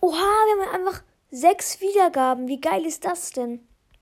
Oha, wir haben einfach sechs Wiedergaben. Wie geil ist das denn?